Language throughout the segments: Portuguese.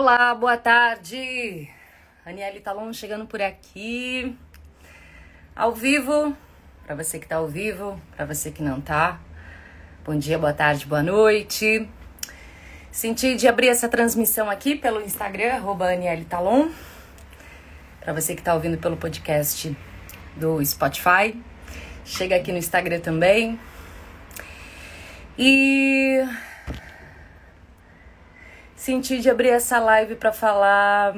Olá, boa tarde. Aniele Talon chegando por aqui. Ao vivo, para você que tá ao vivo, para você que não tá. Bom dia, boa tarde, boa noite. Senti de abrir essa transmissão aqui pelo Instagram, arroba. Para você que tá ouvindo pelo podcast do Spotify. Chega aqui no Instagram também. E senti de abrir essa live para falar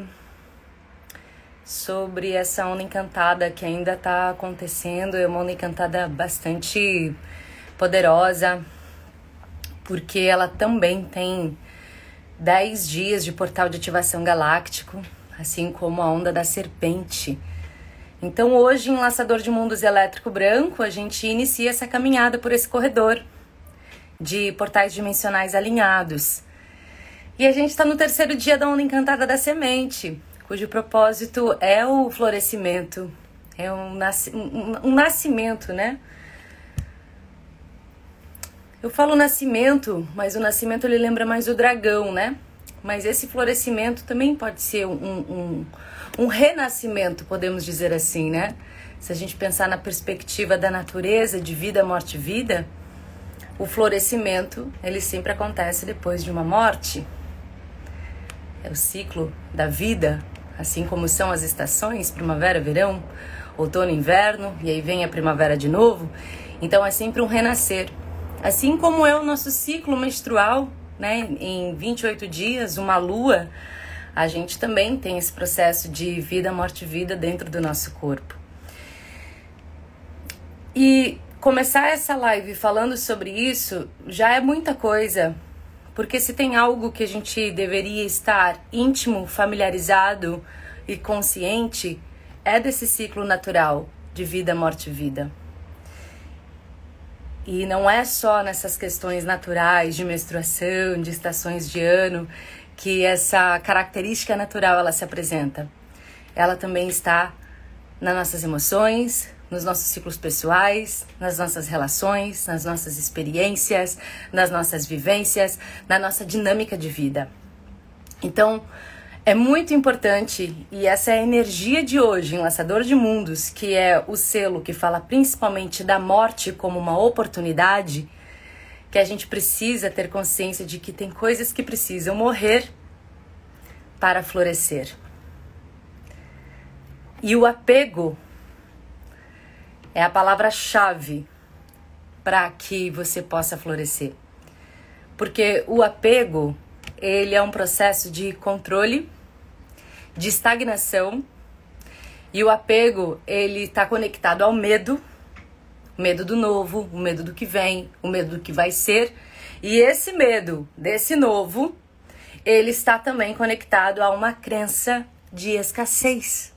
sobre essa onda encantada que ainda está acontecendo. É uma onda encantada bastante poderosa, porque ela também tem 10 dias de portal de ativação galáctico, assim como a onda da serpente. Então, hoje, em Laçador de Mundos Elétrico Branco, a gente inicia essa caminhada por esse corredor de portais dimensionais alinhados. E a gente está no terceiro dia da onda encantada da semente, cujo propósito é o florescimento, é um, nasc um, um nascimento, né? Eu falo nascimento, mas o nascimento ele lembra mais o dragão, né? Mas esse florescimento também pode ser um, um, um renascimento, podemos dizer assim, né? Se a gente pensar na perspectiva da natureza, de vida, morte, vida, o florescimento ele sempre acontece depois de uma morte é o ciclo da vida, assim como são as estações, primavera, verão, outono, inverno, e aí vem a primavera de novo. Então é sempre um renascer. Assim como é o nosso ciclo menstrual, né, em 28 dias, uma lua, a gente também tem esse processo de vida, morte, vida dentro do nosso corpo. E começar essa live falando sobre isso já é muita coisa porque se tem algo que a gente deveria estar íntimo, familiarizado e consciente, é desse ciclo natural de vida, morte e vida. E não é só nessas questões naturais de menstruação, de estações de ano, que essa característica natural ela se apresenta. Ela também está nas nossas emoções, nos nossos ciclos pessoais, nas nossas relações, nas nossas experiências, nas nossas vivências, na nossa dinâmica de vida. Então, é muito importante, e essa é a energia de hoje, Enlaçador de Mundos, que é o selo que fala principalmente da morte como uma oportunidade, que a gente precisa ter consciência de que tem coisas que precisam morrer para florescer. E o apego é a palavra-chave para que você possa florescer. Porque o apego, ele é um processo de controle, de estagnação, e o apego, ele está conectado ao medo, o medo do novo, o medo do que vem, o medo do que vai ser. E esse medo desse novo, ele está também conectado a uma crença de escassez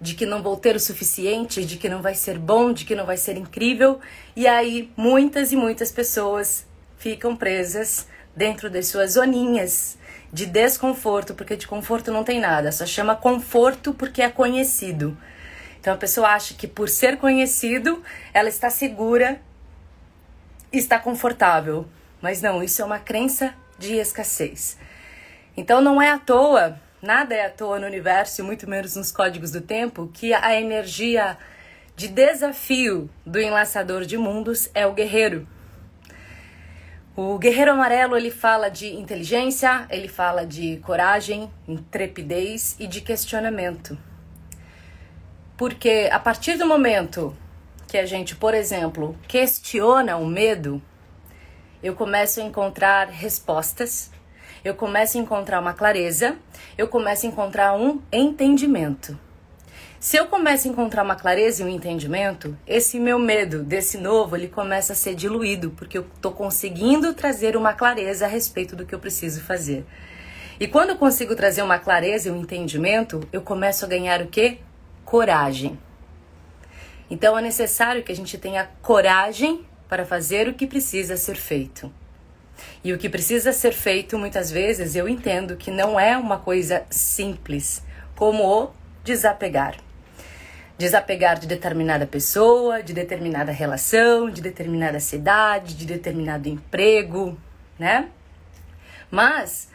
de que não vou ter o suficiente, de que não vai ser bom, de que não vai ser incrível. E aí muitas e muitas pessoas ficam presas dentro das suas zoninhas de desconforto, porque de conforto não tem nada, só chama conforto porque é conhecido. Então a pessoa acha que por ser conhecido, ela está segura, está confortável. Mas não, isso é uma crença de escassez. Então não é à toa Nada é à toa no universo, muito menos nos códigos do tempo, que a energia de desafio do enlaçador de mundos é o guerreiro. O guerreiro amarelo ele fala de inteligência, ele fala de coragem, intrepidez e de questionamento. Porque a partir do momento que a gente, por exemplo, questiona o medo, eu começo a encontrar respostas eu começo a encontrar uma clareza, eu começo a encontrar um entendimento. Se eu começo a encontrar uma clareza e um entendimento, esse meu medo desse novo, ele começa a ser diluído, porque eu estou conseguindo trazer uma clareza a respeito do que eu preciso fazer. E quando eu consigo trazer uma clareza e um entendimento, eu começo a ganhar o quê? Coragem. Então é necessário que a gente tenha coragem para fazer o que precisa ser feito. E o que precisa ser feito, muitas vezes, eu entendo que não é uma coisa simples, como o desapegar. Desapegar de determinada pessoa, de determinada relação, de determinada cidade, de determinado emprego, né? Mas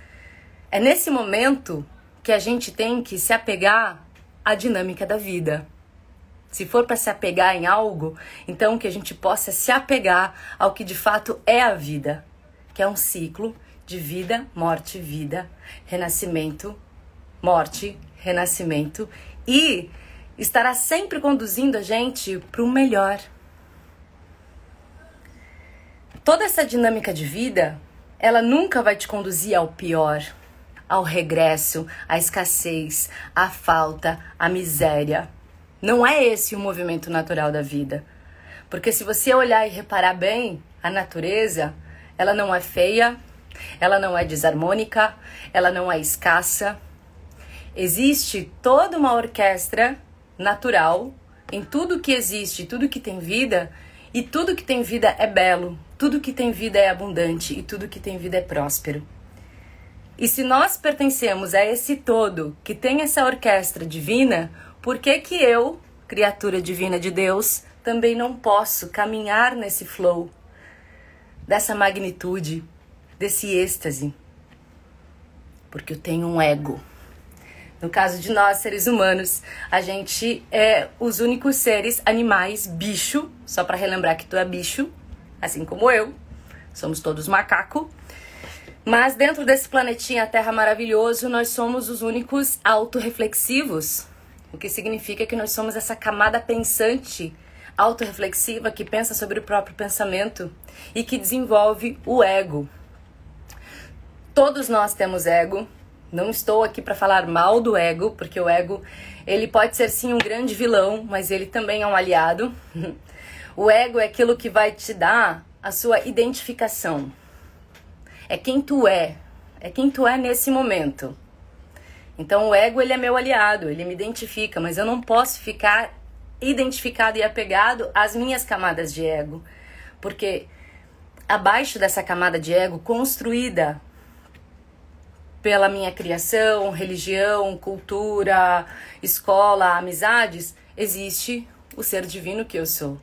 É nesse momento que a gente tem que se apegar à dinâmica da vida. Se for para se apegar em algo, então que a gente possa se apegar ao que de fato é a vida, que é um ciclo de vida, morte, vida, renascimento, morte, renascimento e estará sempre conduzindo a gente para o melhor. Toda essa dinâmica de vida, ela nunca vai te conduzir ao pior, ao regresso, à escassez, à falta, à miséria. Não é esse o movimento natural da vida. Porque se você olhar e reparar bem, a natureza, ela não é feia, ela não é desarmônica, ela não é escassa. Existe toda uma orquestra natural em tudo que existe, tudo que tem vida, e tudo que tem vida é belo, tudo que tem vida é abundante e tudo que tem vida é próspero. E se nós pertencemos a esse todo que tem essa orquestra divina, por que que eu, criatura divina de Deus, também não posso caminhar nesse flow dessa magnitude, desse êxtase? Porque eu tenho um ego. No caso de nós, seres humanos, a gente é os únicos seres animais bicho, só para relembrar que tu é bicho, assim como eu. Somos todos macaco. Mas dentro desse planetinha Terra maravilhoso, nós somos os únicos autorreflexivos, o que significa que nós somos essa camada pensante, autorreflexiva, que pensa sobre o próprio pensamento e que desenvolve o ego. Todos nós temos ego, não estou aqui para falar mal do ego, porque o ego, ele pode ser sim um grande vilão, mas ele também é um aliado. o ego é aquilo que vai te dar a sua identificação. É quem tu é, é quem tu é nesse momento. Então o ego ele é meu aliado, ele me identifica, mas eu não posso ficar identificado e apegado às minhas camadas de ego, porque abaixo dessa camada de ego construída pela minha criação, religião, cultura, escola, amizades, existe o ser divino que eu sou.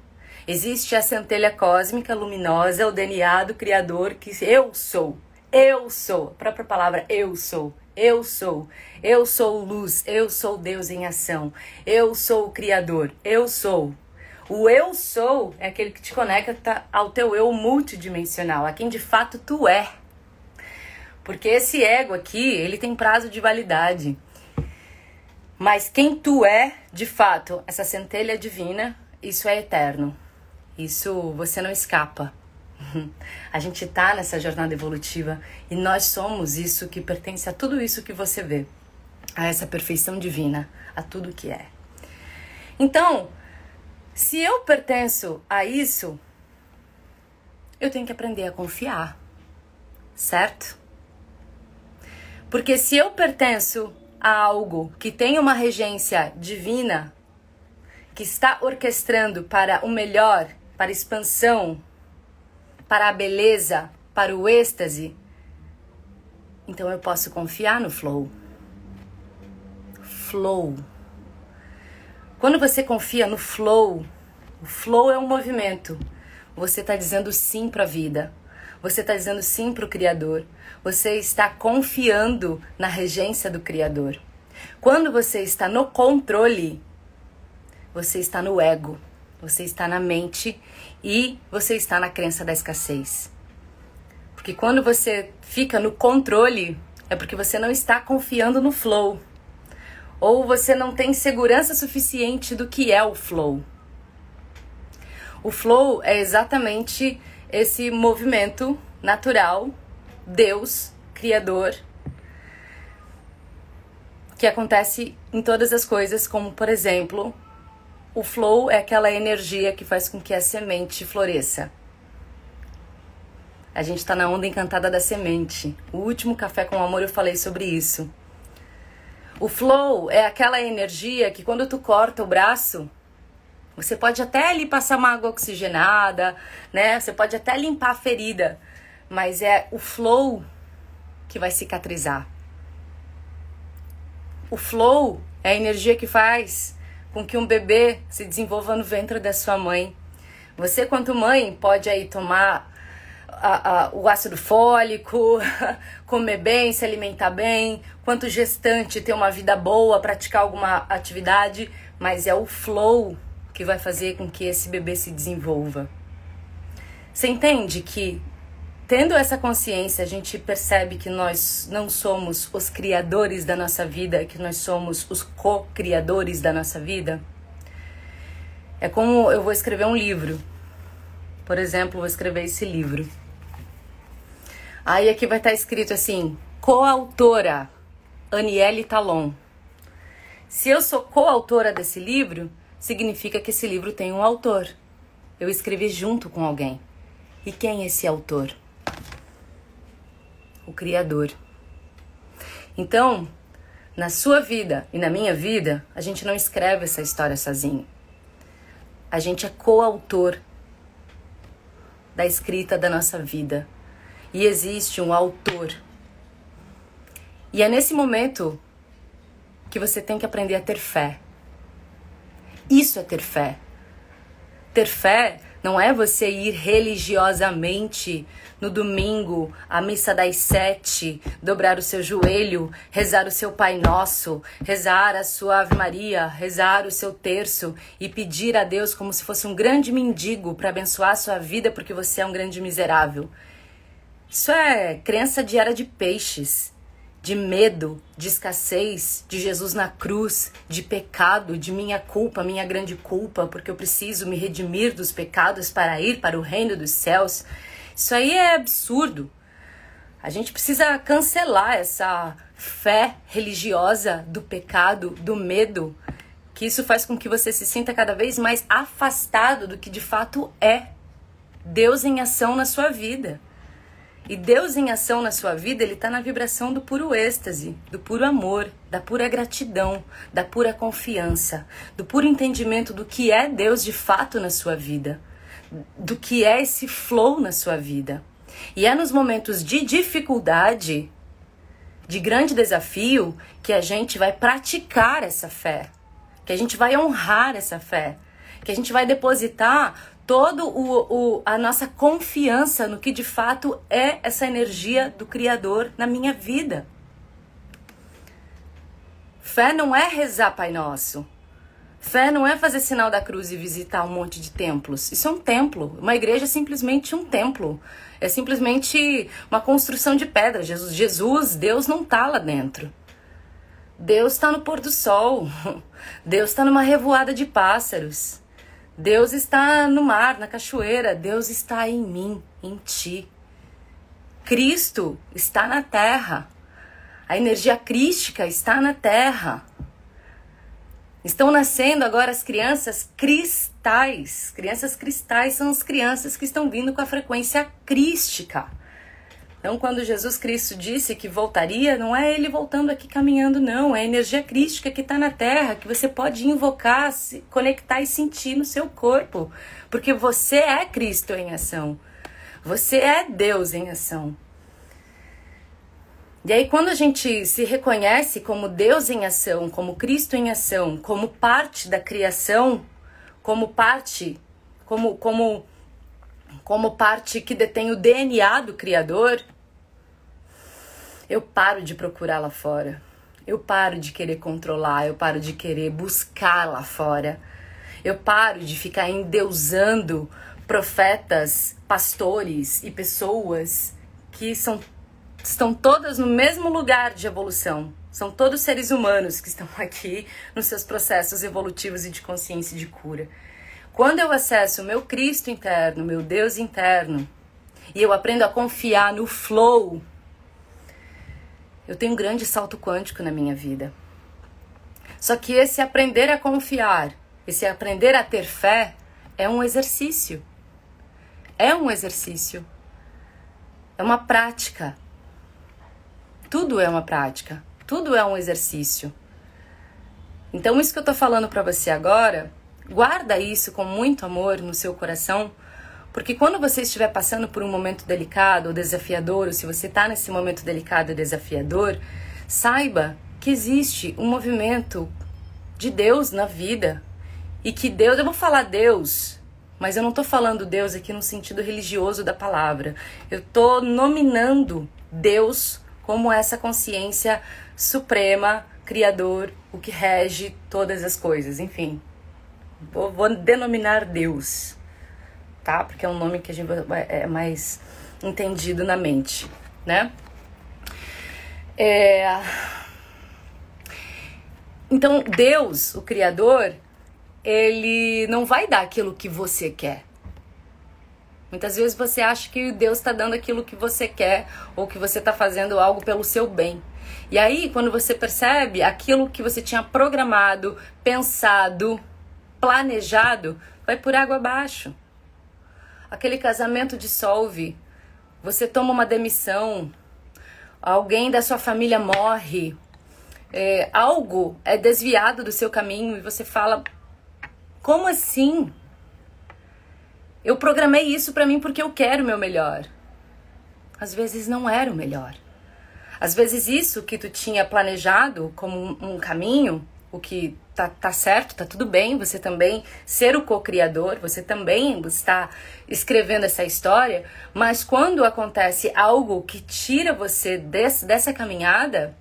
Existe a centelha cósmica luminosa, o DNA do Criador que eu sou. Eu sou. A própria palavra eu sou. Eu sou. Eu sou luz. Eu sou Deus em ação. Eu sou o Criador. Eu sou. O eu sou é aquele que te conecta ao teu eu multidimensional, a quem de fato tu é. Porque esse ego aqui, ele tem prazo de validade. Mas quem tu é, de fato, essa centelha divina, isso é eterno. Isso você não escapa. A gente tá nessa jornada evolutiva e nós somos isso que pertence a tudo isso que você vê, a essa perfeição divina, a tudo que é. Então, se eu pertenço a isso, eu tenho que aprender a confiar, certo? Porque se eu pertenço a algo que tem uma regência divina, que está orquestrando para o melhor, para expansão, para a beleza, para o êxtase, então eu posso confiar no flow. Flow. Quando você confia no flow, o flow é um movimento. Você está dizendo sim para a vida. Você está dizendo sim para o Criador. Você está confiando na regência do Criador. Quando você está no controle, você está no ego, você está na mente e você está na crença da escassez. Porque quando você fica no controle, é porque você não está confiando no flow. Ou você não tem segurança suficiente do que é o flow. O flow é exatamente esse movimento natural, Deus, Criador, que acontece em todas as coisas, como por exemplo, o flow é aquela energia que faz com que a semente floresça. A gente está na onda encantada da semente. O último café com amor eu falei sobre isso. O flow é aquela energia que quando tu corta o braço, você pode até ali passar uma água oxigenada, né? Você pode até limpar a ferida, mas é o flow que vai cicatrizar. O flow é a energia que faz com que um bebê se desenvolva no ventre da sua mãe. Você, quanto mãe, pode aí tomar a, a, o ácido fólico, comer bem, se alimentar bem, quanto gestante ter uma vida boa, praticar alguma atividade, mas é o flow que vai fazer com que esse bebê se desenvolva. Você entende que tendo essa consciência, a gente percebe que nós não somos os criadores da nossa vida, que nós somos os co-criadores da nossa vida? É como eu vou escrever um livro. Por exemplo, vou escrever esse livro. Aí aqui vai estar escrito assim: coautora Aniele Talon. Se eu sou coautora desse livro, significa que esse livro tem um autor. Eu escrevi junto com alguém. E quem é esse autor? O Criador. Então, na sua vida e na minha vida, a gente não escreve essa história sozinho. A gente é coautor da escrita da nossa vida e existe um autor. E é nesse momento que você tem que aprender a ter fé. Isso é ter fé. Ter fé não é você ir religiosamente no domingo à missa das sete, dobrar o seu joelho, rezar o seu Pai Nosso, rezar a sua Ave Maria, rezar o seu terço e pedir a Deus como se fosse um grande mendigo para abençoar a sua vida porque você é um grande miserável. Isso é crença de era de peixes, de medo, de escassez, de Jesus na cruz, de pecado, de minha culpa, minha grande culpa, porque eu preciso me redimir dos pecados para ir para o reino dos céus. Isso aí é absurdo. A gente precisa cancelar essa fé religiosa do pecado, do medo, que isso faz com que você se sinta cada vez mais afastado do que de fato é Deus em ação na sua vida. E Deus em ação na sua vida, ele está na vibração do puro êxtase, do puro amor, da pura gratidão, da pura confiança, do puro entendimento do que é Deus de fato na sua vida, do que é esse flow na sua vida. E é nos momentos de dificuldade, de grande desafio, que a gente vai praticar essa fé, que a gente vai honrar essa fé, que a gente vai depositar todo o, o, a nossa confiança no que de fato é essa energia do Criador na minha vida. Fé não é rezar Pai Nosso. Fé não é fazer sinal da cruz e visitar um monte de templos. Isso é um templo. Uma igreja é simplesmente um templo. É simplesmente uma construção de pedra. Jesus, Jesus Deus não está lá dentro. Deus está no pôr do sol. Deus está numa revoada de pássaros. Deus está no mar, na cachoeira. Deus está em mim, em ti. Cristo está na terra. A energia crística está na terra. Estão nascendo agora as crianças cristais. Crianças cristais são as crianças que estão vindo com a frequência crística. Então, quando Jesus Cristo disse que voltaria, não é ele voltando aqui caminhando, não. É a energia crística que está na Terra, que você pode invocar, se conectar e sentir no seu corpo. Porque você é Cristo em ação. Você é Deus em ação. E aí, quando a gente se reconhece como Deus em ação, como Cristo em ação, como parte da criação, como parte, como, como como parte que detém o DNA do Criador, eu paro de procurar lá fora. Eu paro de querer controlar, eu paro de querer buscar lá fora. Eu paro de ficar endeusando profetas, pastores e pessoas que são, estão todas no mesmo lugar de evolução. São todos seres humanos que estão aqui nos seus processos evolutivos e de consciência e de cura. Quando eu acesso o meu Cristo interno, meu Deus interno, e eu aprendo a confiar no flow, eu tenho um grande salto quântico na minha vida. Só que esse aprender a confiar, esse aprender a ter fé, é um exercício. É um exercício. É uma prática. Tudo é uma prática. Tudo é um exercício. Então, isso que eu tô falando para você agora Guarda isso com muito amor no seu coração, porque quando você estiver passando por um momento delicado ou desafiador, ou se você está nesse momento delicado e desafiador, saiba que existe um movimento de Deus na vida e que Deus, eu vou falar Deus, Mas eu não estou falando Deus aqui no sentido religioso da palavra. Eu estou nominando Deus como essa consciência suprema, criador, o que rege todas as coisas. Enfim, vou, vou denominar Deus, tá? Porque é um nome que a gente é mais entendido na mente, né? É... Então, Deus, o Criador, ele não vai dar aquilo que você quer. Muitas vezes você acha que Deus está dando aquilo que você quer ou que você está fazendo algo pelo seu bem. E aí, quando você percebe aquilo que você tinha programado, pensado, planejado, vai por água abaixo. Aquele casamento dissolve, você toma uma demissão, alguém da sua família morre, é, algo é desviado do seu caminho e você fala: como assim? Eu programei isso para mim porque eu quero o meu melhor. Às vezes não era o melhor. Às vezes isso que tu tinha planejado como um, um caminho, o que tá, tá certo, tá tudo bem, você também ser o co-criador, você também está escrevendo essa história, mas quando acontece algo que tira você desse, dessa caminhada,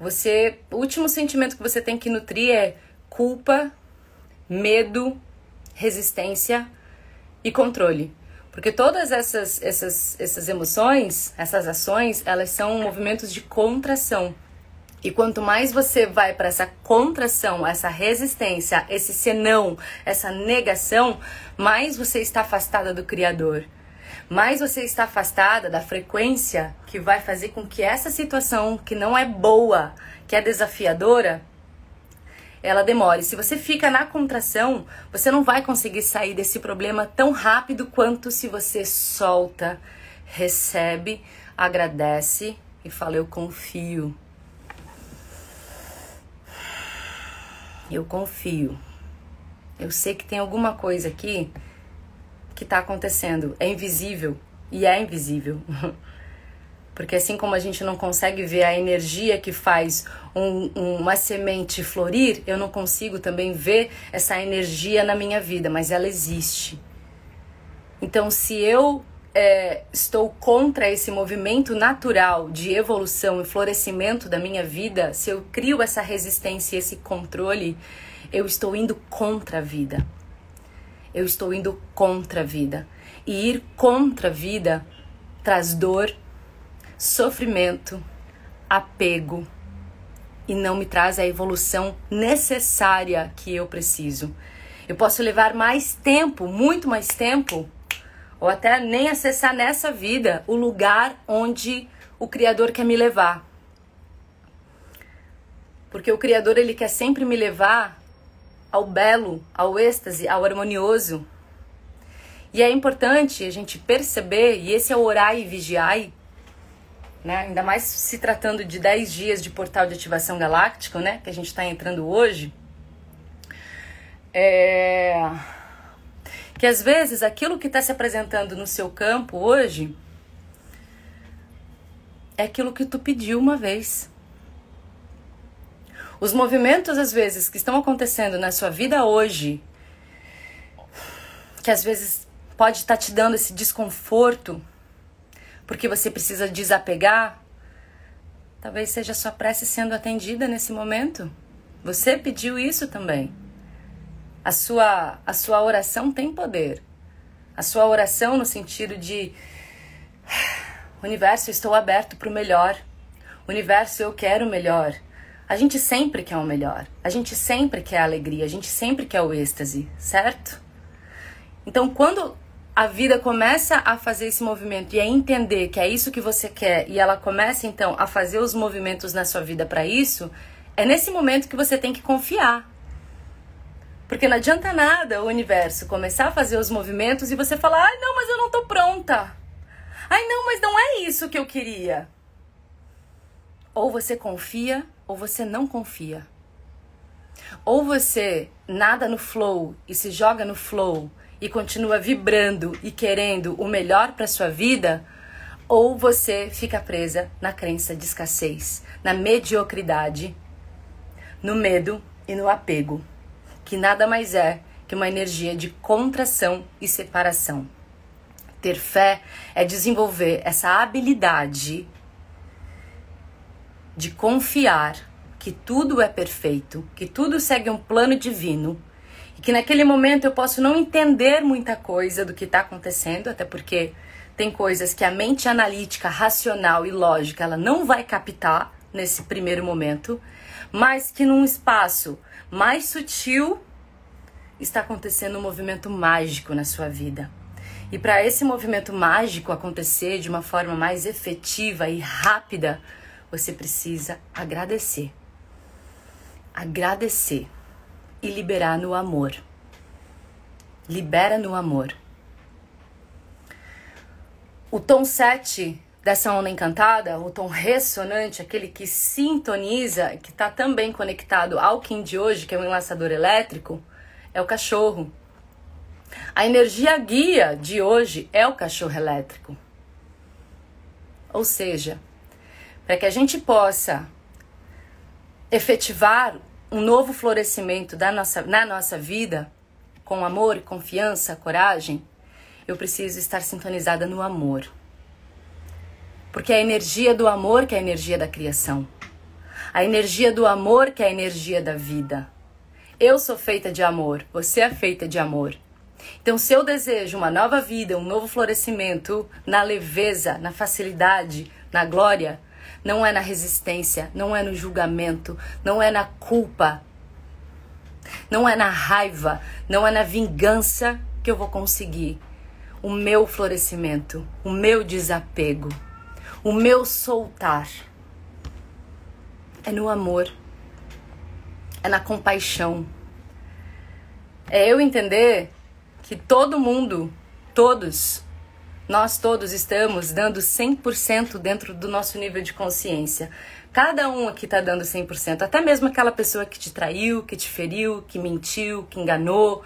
você, o último sentimento que você tem que nutrir é culpa, medo, resistência e controle. Porque todas essas, essas, essas emoções, essas ações, elas são movimentos de contração. E quanto mais você vai para essa contração, essa resistência, esse senão, essa negação, mais você está afastada do Criador. Mais você está afastada da frequência que vai fazer com que essa situação, que não é boa, que é desafiadora, ela demore. Se você fica na contração, você não vai conseguir sair desse problema tão rápido quanto se você solta, recebe, agradece e fala: Eu confio. Eu confio. Eu sei que tem alguma coisa aqui que está acontecendo. É invisível e é invisível. Porque assim como a gente não consegue ver a energia que faz um, uma semente florir, eu não consigo também ver essa energia na minha vida, mas ela existe. Então, se eu é, estou contra esse movimento natural de evolução e florescimento da minha vida, se eu crio essa resistência e esse controle, eu estou indo contra a vida. Eu estou indo contra a vida. E ir contra a vida traz dor, sofrimento, apego e não me traz a evolução necessária que eu preciso. Eu posso levar mais tempo, muito mais tempo, ou até nem acessar nessa vida o lugar onde o Criador quer me levar. Porque o Criador ele quer sempre me levar ao belo, ao êxtase, ao harmonioso. E é importante a gente perceber, e esse é o orai e vigiai, né? Ainda mais se tratando de 10 dias de portal de ativação galáctico, né? Que a gente está entrando hoje. É... Que às vezes aquilo que está se apresentando no seu campo hoje é aquilo que tu pediu uma vez. Os movimentos, às vezes, que estão acontecendo na sua vida hoje, que às vezes pode estar tá te dando esse desconforto, porque você precisa desapegar, talvez seja sua prece sendo atendida nesse momento. Você pediu isso também. A sua, a sua oração tem poder. A sua oração no sentido de universo, estou aberto para o melhor. Universo, eu quero o melhor. A gente sempre quer o melhor. A gente sempre quer a alegria. A gente sempre quer o êxtase, certo? Então, quando a vida começa a fazer esse movimento e a entender que é isso que você quer e ela começa então a fazer os movimentos na sua vida para isso, é nesse momento que você tem que confiar. Porque não adianta nada o universo começar a fazer os movimentos e você falar: "Ai, não, mas eu não tô pronta". "Ai, não, mas não é isso que eu queria". Ou você confia ou você não confia. Ou você nada no flow e se joga no flow e continua vibrando e querendo o melhor para sua vida, ou você fica presa na crença de escassez, na mediocridade, no medo e no apego, que nada mais é que uma energia de contração e separação. Ter fé é desenvolver essa habilidade de confiar que tudo é perfeito, que tudo segue um plano divino e que naquele momento eu posso não entender muita coisa do que está acontecendo, até porque tem coisas que a mente analítica, racional e lógica ela não vai captar nesse primeiro momento, mas que num espaço mais sutil está acontecendo um movimento mágico na sua vida. E para esse movimento mágico acontecer de uma forma mais efetiva e rápida, você precisa agradecer. Agradecer e liberar no amor. Libera no amor. O tom 7 dessa onda encantada, o tom ressonante, aquele que sintoniza, que está também conectado ao Kim de hoje, que é um enlaçador elétrico, é o cachorro. A energia guia de hoje é o cachorro elétrico. Ou seja, para que a gente possa efetivar um novo florescimento da nossa, na nossa vida, com amor, confiança, coragem, eu preciso estar sintonizada no amor. Porque é a energia do amor que é a energia da criação. A energia do amor que é a energia da vida. Eu sou feita de amor, você é feita de amor. Então, se eu desejo uma nova vida, um novo florescimento na leveza, na facilidade, na glória, não é na resistência, não é no julgamento, não é na culpa, não é na raiva, não é na vingança que eu vou conseguir o meu florescimento, o meu desapego, o meu soltar. É no amor, é na compaixão. É eu entender que todo mundo, todos, nós todos estamos dando 100% dentro do nosso nível de consciência. Cada um aqui está dando 100%, até mesmo aquela pessoa que te traiu, que te feriu, que mentiu, que enganou,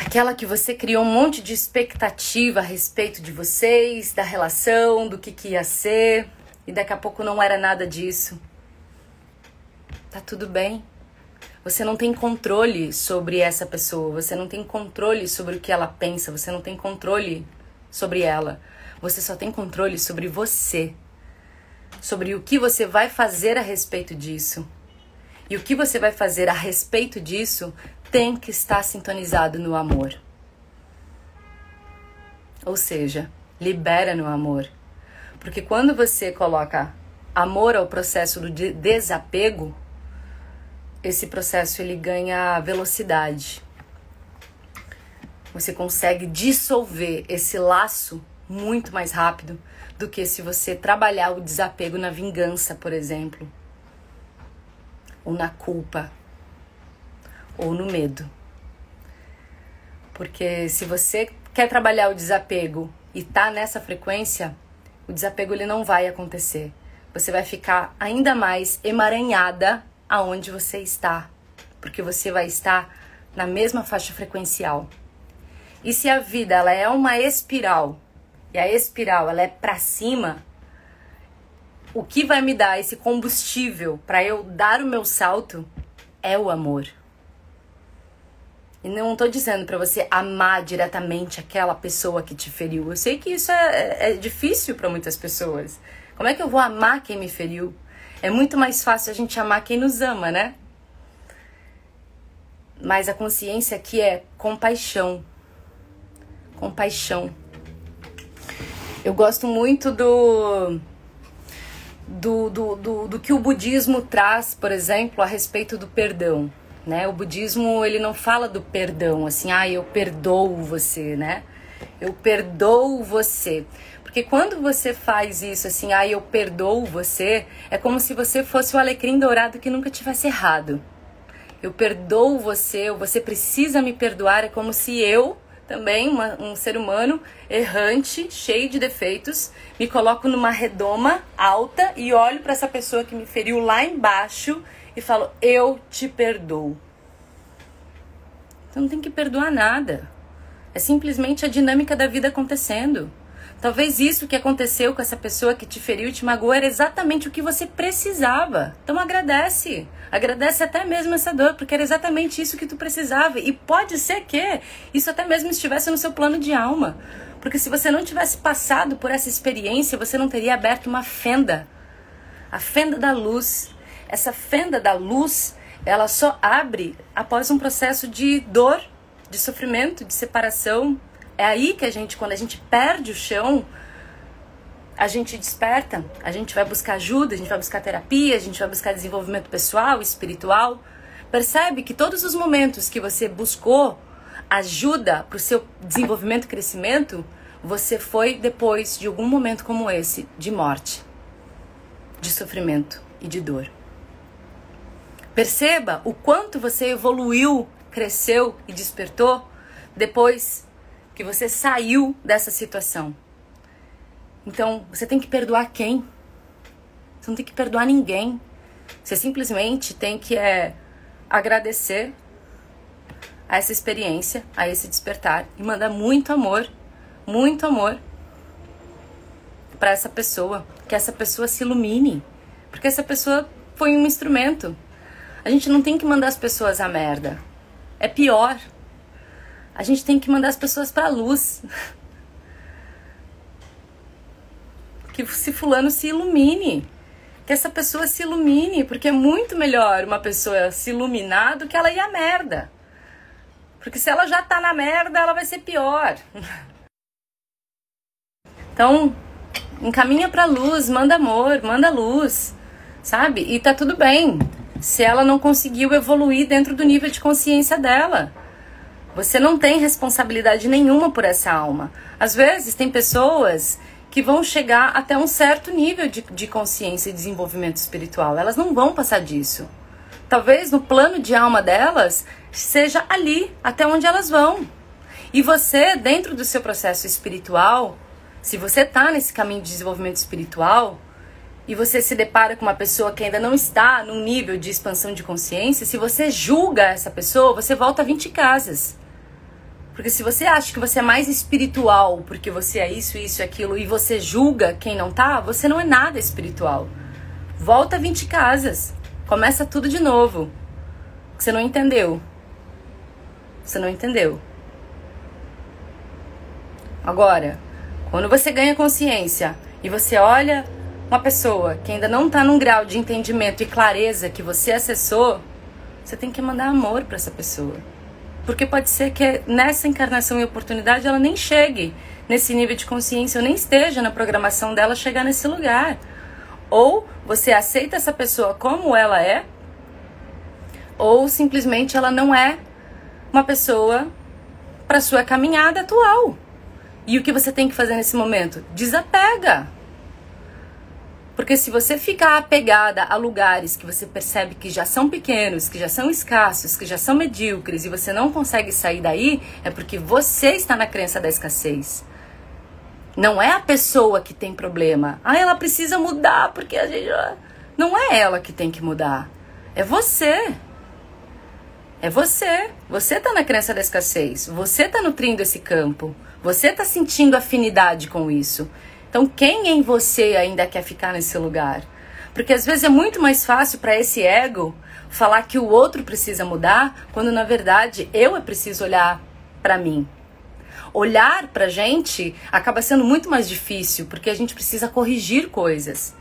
aquela que você criou um monte de expectativa a respeito de vocês, da relação, do que, que ia ser, e daqui a pouco não era nada disso. Tá tudo bem. Você não tem controle sobre essa pessoa, você não tem controle sobre o que ela pensa, você não tem controle sobre ela. Você só tem controle sobre você. Sobre o que você vai fazer a respeito disso. E o que você vai fazer a respeito disso tem que estar sintonizado no amor. Ou seja, libera no amor. Porque quando você coloca amor ao processo do desapego, esse processo ele ganha velocidade. Você consegue dissolver esse laço muito mais rápido do que se você trabalhar o desapego na vingança, por exemplo, ou na culpa, ou no medo. Porque se você quer trabalhar o desapego e tá nessa frequência, o desapego ele não vai acontecer. Você vai ficar ainda mais emaranhada aonde você está, porque você vai estar na mesma faixa frequencial. E se a vida ela é uma espiral, e a espiral ela é para cima, o que vai me dar esse combustível para eu dar o meu salto é o amor. E não estou dizendo para você amar diretamente aquela pessoa que te feriu. Eu sei que isso é, é difícil para muitas pessoas. Como é que eu vou amar quem me feriu? É muito mais fácil a gente amar quem nos ama, né? Mas a consciência aqui é compaixão. Compaixão. Eu gosto muito do, do, do, do, do que o budismo traz, por exemplo, a respeito do perdão. Né? O budismo ele não fala do perdão, assim, ah, eu perdoo você, né? Eu perdoo você. Porque quando você faz isso assim, ah, eu perdoo você, é como se você fosse o alecrim dourado que nunca tivesse errado. Eu perdoo você, ou você precisa me perdoar, é como se eu, também, uma, um ser humano errante, cheio de defeitos, me coloco numa redoma alta e olho para essa pessoa que me feriu lá embaixo e falo: Eu te perdoo. Então não tem que perdoar nada. É simplesmente a dinâmica da vida acontecendo. Talvez isso que aconteceu com essa pessoa que te feriu e te magoou era exatamente o que você precisava. Então agradece. Agradece até mesmo essa dor, porque era exatamente isso que tu precisava. E pode ser que isso até mesmo estivesse no seu plano de alma. Porque se você não tivesse passado por essa experiência, você não teria aberto uma fenda. A fenda da luz. Essa fenda da luz, ela só abre após um processo de dor, de sofrimento, de separação, é aí que a gente, quando a gente perde o chão, a gente desperta, a gente vai buscar ajuda, a gente vai buscar terapia, a gente vai buscar desenvolvimento pessoal, espiritual. Percebe que todos os momentos que você buscou ajuda para o seu desenvolvimento e crescimento, você foi depois de algum momento como esse, de morte, de sofrimento e de dor. Perceba o quanto você evoluiu, cresceu e despertou depois que você saiu dessa situação. Então, você tem que perdoar quem? Você não tem que perdoar ninguém. Você simplesmente tem que é, agradecer a essa experiência, a esse despertar e mandar muito amor, muito amor para essa pessoa, que essa pessoa se ilumine, porque essa pessoa foi um instrumento. A gente não tem que mandar as pessoas a merda. É pior. A gente tem que mandar as pessoas para a luz. Que se fulano se ilumine. Que essa pessoa se ilumine, porque é muito melhor uma pessoa se iluminar do que ela ir à merda. Porque se ela já tá na merda, ela vai ser pior. Então, encaminha pra luz, manda amor, manda luz, sabe? E tá tudo bem se ela não conseguiu evoluir dentro do nível de consciência dela. Você não tem responsabilidade nenhuma por essa alma. Às vezes, tem pessoas que vão chegar até um certo nível de, de consciência e desenvolvimento espiritual. Elas não vão passar disso. Talvez no plano de alma delas seja ali, até onde elas vão. E você, dentro do seu processo espiritual, se você está nesse caminho de desenvolvimento espiritual e você se depara com uma pessoa que ainda não está num nível de expansão de consciência, se você julga essa pessoa, você volta 20 casas. Porque se você acha que você é mais espiritual porque você é isso, isso aquilo e você julga quem não tá, você não é nada espiritual. Volta 20 casas. Começa tudo de novo. Você não entendeu. Você não entendeu. Agora, quando você ganha consciência e você olha uma pessoa que ainda não está num grau de entendimento e clareza que você acessou, você tem que mandar amor para essa pessoa. Porque pode ser que nessa encarnação e oportunidade ela nem chegue nesse nível de consciência, ou nem esteja na programação dela chegar nesse lugar. Ou você aceita essa pessoa como ela é, ou simplesmente ela não é uma pessoa para sua caminhada atual. E o que você tem que fazer nesse momento? Desapega. Porque se você ficar apegada a lugares que você percebe que já são pequenos, que já são escassos, que já são medíocres e você não consegue sair daí, é porque você está na crença da escassez. Não é a pessoa que tem problema. Ah, ela precisa mudar porque a gente. Não é ela que tem que mudar. É você. É você. Você está na crença da escassez. Você está nutrindo esse campo. Você está sentindo afinidade com isso. Então, quem em você ainda quer ficar nesse lugar? Porque às vezes é muito mais fácil para esse ego falar que o outro precisa mudar, quando na verdade eu é preciso olhar para mim. Olhar pra gente acaba sendo muito mais difícil, porque a gente precisa corrigir coisas.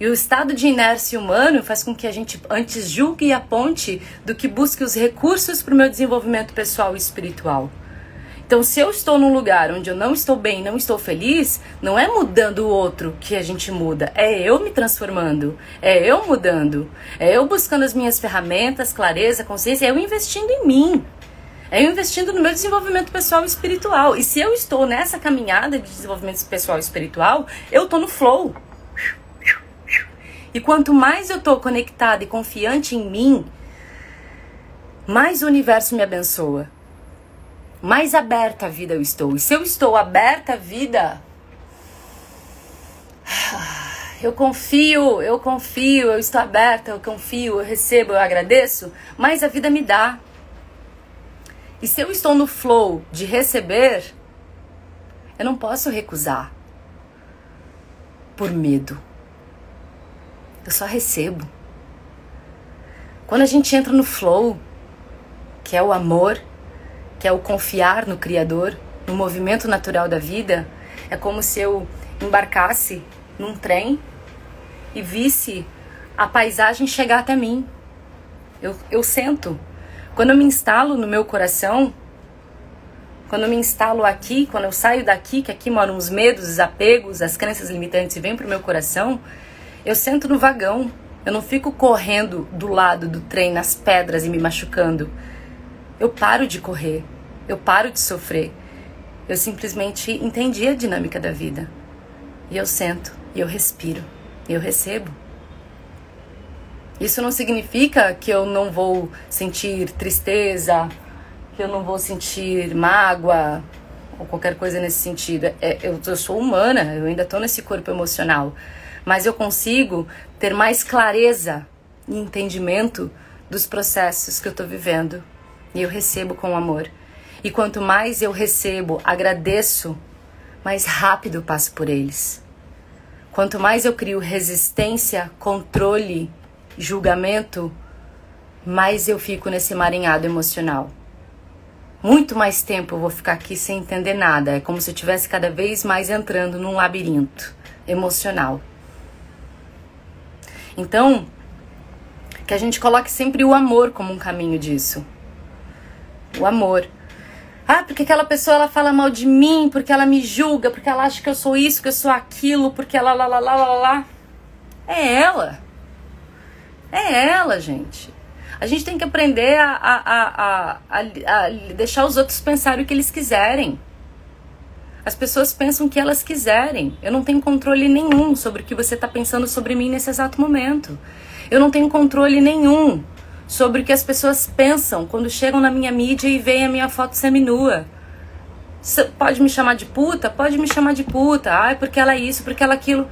E o estado de inércia humano faz com que a gente antes julgue e aponte do que busque os recursos para o meu desenvolvimento pessoal e espiritual. Então, se eu estou num lugar onde eu não estou bem, não estou feliz, não é mudando o outro que a gente muda, é eu me transformando, é eu mudando, é eu buscando as minhas ferramentas, clareza, consciência, é eu investindo em mim. É eu investindo no meu desenvolvimento pessoal e espiritual. E se eu estou nessa caminhada de desenvolvimento pessoal e espiritual, eu estou no flow. E quanto mais eu estou conectada e confiante em mim, mais o universo me abençoa mais aberta à vida eu estou. E se eu estou aberta à vida, eu confio, eu confio, eu estou aberta, eu confio, eu recebo, eu agradeço, mais a vida me dá. E se eu estou no flow de receber, eu não posso recusar. por medo. Eu só recebo. Quando a gente entra no flow, que é o amor, que é o confiar no Criador, no movimento natural da vida, é como se eu embarcasse num trem e visse a paisagem chegar até mim. Eu, eu sento. Quando eu me instalo no meu coração, quando eu me instalo aqui, quando eu saio daqui, que aqui moram os medos, os apegos, as crenças limitantes e vêm pro meu coração, eu sento no vagão. Eu não fico correndo do lado do trem nas pedras e me machucando. Eu paro de correr. Eu paro de sofrer. Eu simplesmente entendi a dinâmica da vida. E eu sento, e eu respiro, e eu recebo. Isso não significa que eu não vou sentir tristeza, que eu não vou sentir mágoa ou qualquer coisa nesse sentido. É, eu, eu sou humana, eu ainda estou nesse corpo emocional. Mas eu consigo ter mais clareza e entendimento dos processos que eu estou vivendo. E eu recebo com amor. E quanto mais eu recebo, agradeço, mais rápido eu passo por eles. Quanto mais eu crio resistência, controle, julgamento, mais eu fico nesse marinhado emocional. Muito mais tempo eu vou ficar aqui sem entender nada. É como se eu estivesse cada vez mais entrando num labirinto emocional. Então, que a gente coloque sempre o amor como um caminho disso. O amor. Ah, porque aquela pessoa ela fala mal de mim, porque ela me julga, porque ela acha que eu sou isso, que eu sou aquilo, porque ela lá lá lá lá lá. É ela. É ela, gente. A gente tem que aprender a, a, a, a, deixar os outros pensarem o que eles quiserem. As pessoas pensam o que elas quiserem. Eu não tenho controle nenhum sobre o que você está pensando sobre mim nesse exato momento. Eu não tenho controle nenhum sobre o que as pessoas pensam quando chegam na minha mídia e veem a minha foto seminua. Pode me chamar de puta? Pode me chamar de puta. Ai, porque ela é isso, porque ela é aquilo.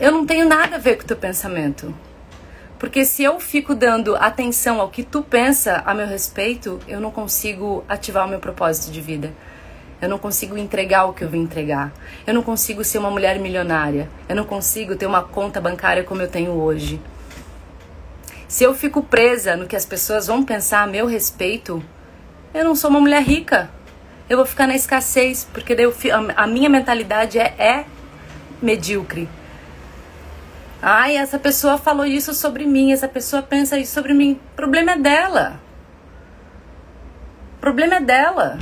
Eu não tenho nada a ver com o teu pensamento. Porque se eu fico dando atenção ao que tu pensa a meu respeito, eu não consigo ativar o meu propósito de vida. Eu não consigo entregar o que eu vim entregar. Eu não consigo ser uma mulher milionária. Eu não consigo ter uma conta bancária como eu tenho hoje. Se eu fico presa no que as pessoas vão pensar a meu respeito, eu não sou uma mulher rica. Eu vou ficar na escassez, porque eu, a minha mentalidade é, é medíocre. Ai, essa pessoa falou isso sobre mim, essa pessoa pensa isso sobre mim. O problema é dela. O problema é dela.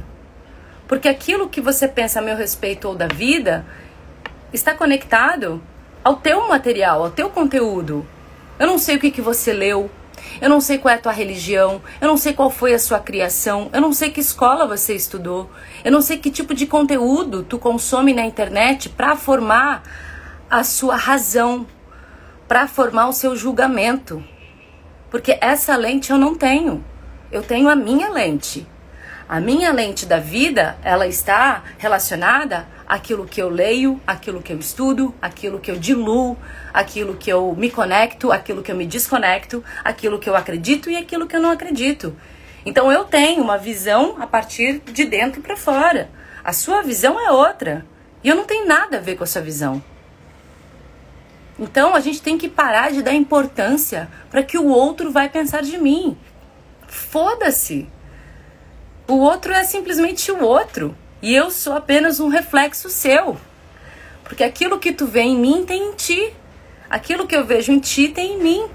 Porque aquilo que você pensa a meu respeito ou da vida está conectado ao teu material, ao teu conteúdo. Eu não sei o que, que você leu. Eu não sei qual é a tua religião, eu não sei qual foi a sua criação, eu não sei que escola você estudou, eu não sei que tipo de conteúdo tu consome na internet para formar a sua razão, para formar o seu julgamento. Porque essa lente eu não tenho. Eu tenho a minha lente. A minha lente da vida, ela está relacionada àquilo que eu leio, àquilo que eu estudo, àquilo que eu diluo, àquilo que eu me conecto, àquilo que eu me desconecto, àquilo que eu acredito e aquilo que eu não acredito. Então eu tenho uma visão a partir de dentro para fora. A sua visão é outra. E eu não tenho nada a ver com a sua visão. Então a gente tem que parar de dar importância para que o outro vai pensar de mim. Foda-se. O outro é simplesmente o outro. E eu sou apenas um reflexo seu. Porque aquilo que tu vê em mim tem em ti. Aquilo que eu vejo em ti tem em mim.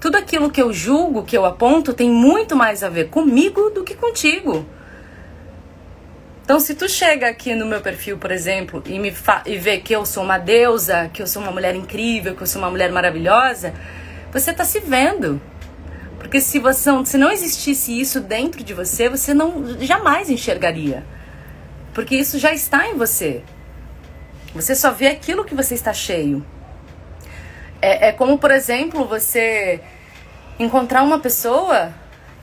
Tudo aquilo que eu julgo, que eu aponto, tem muito mais a ver comigo do que contigo. Então, se tu chega aqui no meu perfil, por exemplo, e me e vê que eu sou uma deusa, que eu sou uma mulher incrível, que eu sou uma mulher maravilhosa, você está se vendo. Porque se você não, se não existisse isso dentro de você, você não jamais enxergaria. Porque isso já está em você. Você só vê aquilo que você está cheio. É, é como, por exemplo, você encontrar uma pessoa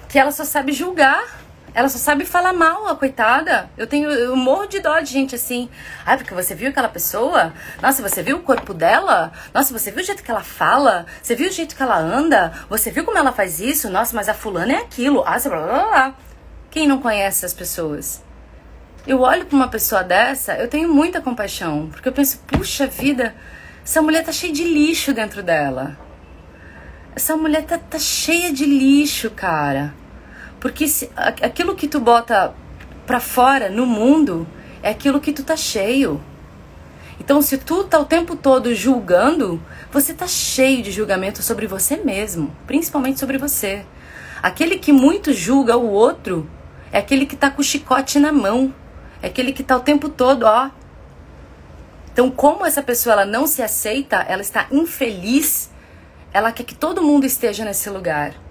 que ela só sabe julgar ela só sabe falar mal, a coitada. Eu tenho eu morro de dó de gente assim. Ai, porque você viu aquela pessoa? Nossa, você viu o corpo dela? Nossa, você viu o jeito que ela fala? Você viu o jeito que ela anda? Você viu como ela faz isso? Nossa, mas a fulana é aquilo. Ah, blá, blá, blá. Quem não conhece as pessoas? eu olho para uma pessoa dessa, eu tenho muita compaixão, porque eu penso, puxa vida, essa mulher tá cheia de lixo dentro dela. Essa mulher tá, tá cheia de lixo, cara. Porque se, aquilo que tu bota pra fora no mundo é aquilo que tu tá cheio. Então, se tu tá o tempo todo julgando, você tá cheio de julgamento sobre você mesmo, principalmente sobre você. Aquele que muito julga o outro é aquele que tá com o chicote na mão, é aquele que tá o tempo todo, ó. Então, como essa pessoa ela não se aceita, ela está infeliz, ela quer que todo mundo esteja nesse lugar.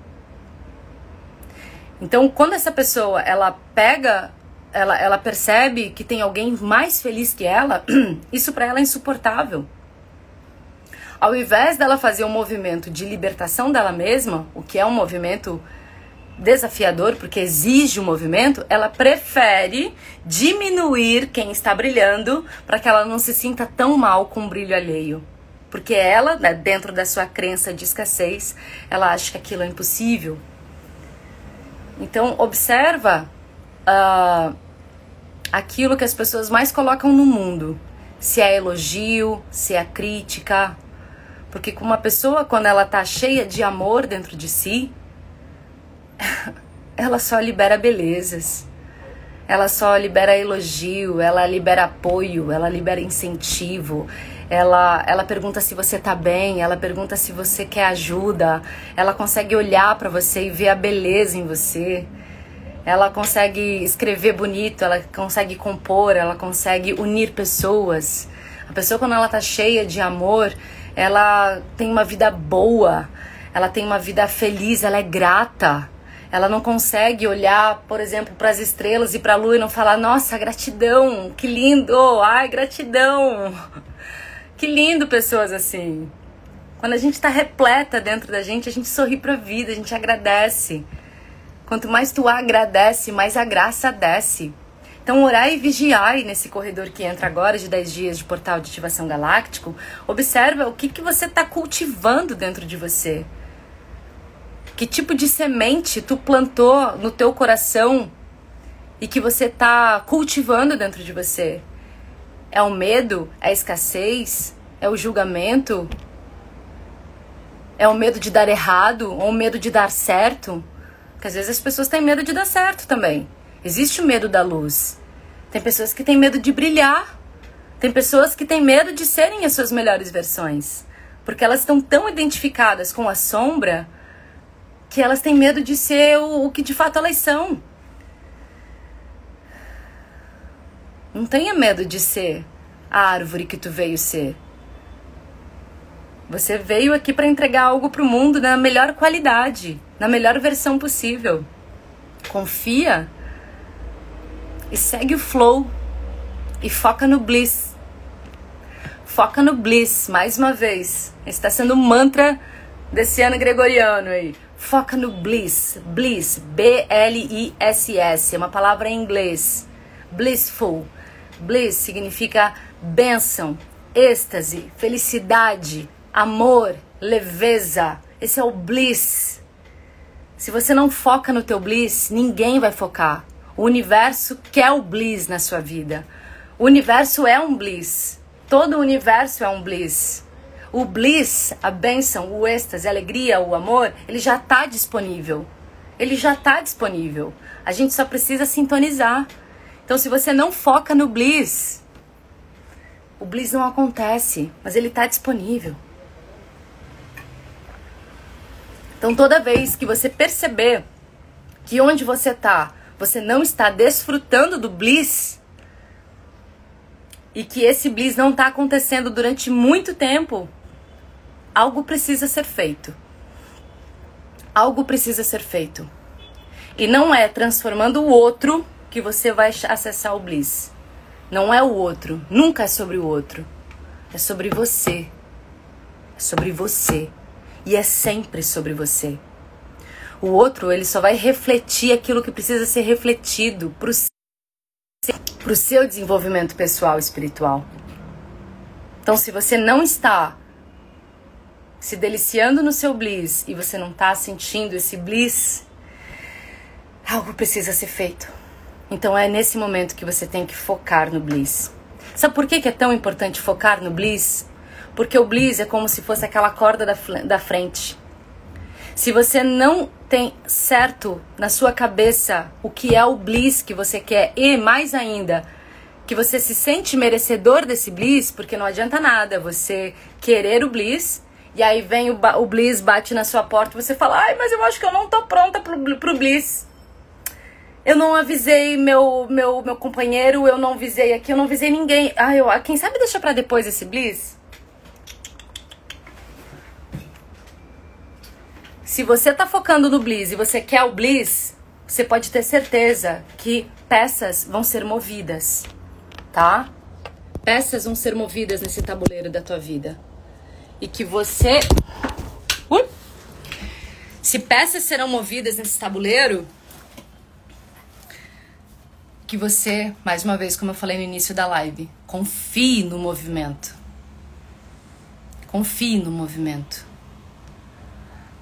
Então, quando essa pessoa ela pega ela, ela percebe que tem alguém mais feliz que ela, isso para ela é insuportável. Ao invés dela fazer um movimento de libertação dela mesma, o que é um movimento desafiador, porque exige um movimento, ela prefere diminuir quem está brilhando para que ela não se sinta tão mal com o brilho alheio. Porque ela, né, dentro da sua crença de escassez, ela acha que aquilo é impossível. Então, observa uh, aquilo que as pessoas mais colocam no mundo. Se é elogio, se é crítica. Porque com uma pessoa, quando ela tá cheia de amor dentro de si, ela só libera belezas. Ela só libera elogio, ela libera apoio, ela libera incentivo. Ela, ela pergunta se você tá bem, ela pergunta se você quer ajuda. Ela consegue olhar para você e ver a beleza em você ela consegue escrever bonito, ela consegue compor, ela consegue unir pessoas. A pessoa quando ela tá cheia de amor, ela tem uma vida boa, ela tem uma vida feliz, ela é grata. Ela não consegue olhar, por exemplo, para as estrelas e para a lua e não falar: "Nossa, gratidão, que lindo! Ai, gratidão!" Que lindo pessoas assim. Quando a gente está repleta dentro da gente, a gente sorri para a vida, a gente agradece. Quanto mais tu agradece, mais a graça desce. Então, orai e vigiai nesse corredor que entra agora de 10 dias de portal de ativação galáctico. Observa o que, que você está cultivando dentro de você. Que tipo de semente tu plantou no teu coração e que você está cultivando dentro de você? É o medo? É a escassez? É o julgamento? É o medo de dar errado ou o medo de dar certo? Porque às vezes as pessoas têm medo de dar certo também. Existe o medo da luz. Tem pessoas que têm medo de brilhar. Tem pessoas que têm medo de serem as suas melhores versões. Porque elas estão tão identificadas com a sombra que elas têm medo de ser o, o que de fato elas são. Não tenha medo de ser a árvore que tu veio ser. Você veio aqui para entregar algo para o mundo na melhor qualidade na melhor versão possível. Confia e segue o flow e foca no bliss. Foca no bliss, mais uma vez. Está sendo um mantra desse ano gregoriano aí. Foca no bliss. Bliss, B-L-I-S-S, é uma palavra em inglês. Blissful. Bliss significa bênção, êxtase, felicidade, amor, leveza. Esse é o bliss. Se você não foca no teu bliss, ninguém vai focar. O universo quer o bliss na sua vida. O universo é um bliss. Todo o universo é um bliss. O bliss, a bênção, o êxtase, a alegria, o amor, ele já está disponível. Ele já está disponível. A gente só precisa sintonizar. Então, se você não foca no bliss, o bliss não acontece, mas ele está disponível. Então, toda vez que você perceber que onde você está, você não está desfrutando do bliss e que esse bliss não está acontecendo durante muito tempo, algo precisa ser feito. Algo precisa ser feito. E não é transformando o outro que você vai acessar o bliss. Não é o outro, nunca é sobre o outro. É sobre você. É sobre você e é sempre sobre você. O outro, ele só vai refletir aquilo que precisa ser refletido para o seu desenvolvimento pessoal e espiritual. Então, se você não está se deliciando no seu bliss e você não está sentindo esse bliss, algo precisa ser feito. Então é nesse momento que você tem que focar no bliss. Sabe por que, é tão importante focar no bliss? Porque o bliss é como se fosse aquela corda da, da frente. Se você não tem certo na sua cabeça o que é o bliss que você quer e mais ainda que você se sente merecedor desse bliss, porque não adianta nada você querer o bliss e aí vem o, o bliss bate na sua porta e você fala: "Ai, mas eu acho que eu não tô pronta pro, pro bliss". Eu não avisei meu meu meu companheiro, eu não avisei aqui, eu não avisei ninguém. Ah, eu, quem sabe deixa para depois esse bliss? Se você tá focando no bliss e você quer o bliss, você pode ter certeza que peças vão ser movidas, tá? Peças vão ser movidas nesse tabuleiro da tua vida. E que você. Uh! Se peças serão movidas nesse tabuleiro, que você, mais uma vez, como eu falei no início da live, confie no movimento. Confie no movimento.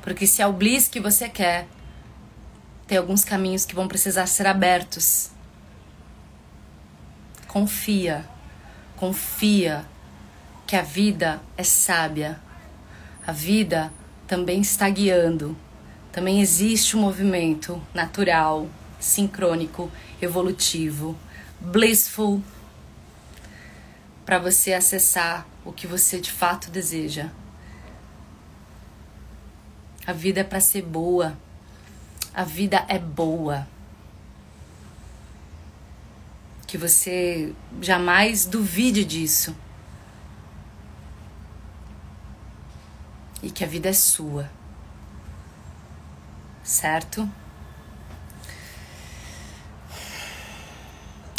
Porque se é o bliss que você quer, tem alguns caminhos que vão precisar ser abertos. Confia, confia que a vida é sábia. A vida também está guiando. Também existe um movimento natural, sincrônico, evolutivo, blissful, para você acessar o que você de fato deseja. A vida é para ser boa. A vida é boa. Que você jamais duvide disso. E que a vida é sua. Certo?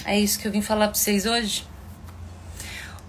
É isso que eu vim falar para vocês hoje.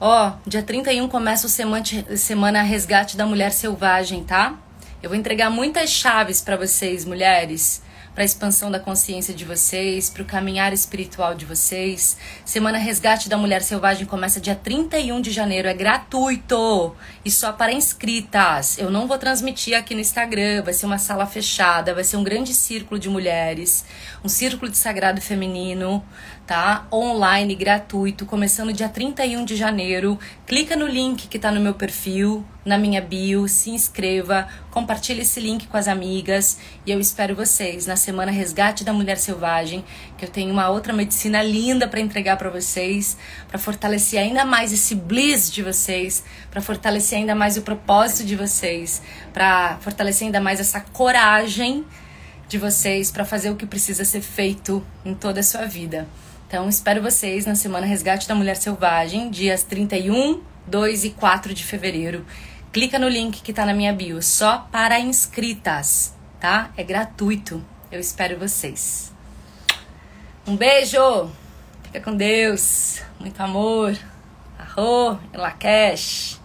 Ó, dia 31 começa o semana, Resgate da Mulher Selvagem, tá? Eu vou entregar muitas chaves para vocês, mulheres, para expansão da consciência de vocês, para o caminhar espiritual de vocês. Semana Resgate da Mulher Selvagem começa dia 31 de janeiro, é gratuito e só para inscritas. Eu não vou transmitir aqui no Instagram, vai ser uma sala fechada, vai ser um grande círculo de mulheres, um círculo de sagrado feminino tá? Online, gratuito, começando dia 31 de janeiro. Clica no link que tá no meu perfil, na minha bio, se inscreva, compartilhe esse link com as amigas e eu espero vocês na semana Resgate da Mulher Selvagem, que eu tenho uma outra medicina linda para entregar para vocês, para fortalecer ainda mais esse bliss de vocês, para fortalecer ainda mais o propósito de vocês, para fortalecer ainda mais essa coragem de vocês para fazer o que precisa ser feito em toda a sua vida. Então, espero vocês na Semana Resgate da Mulher Selvagem, dias 31, 2 e 4 de fevereiro. Clica no link que tá na minha bio, só para inscritas, tá? É gratuito. Eu espero vocês. Um beijo! Fica com Deus. Muito amor. Arro, Lakesh.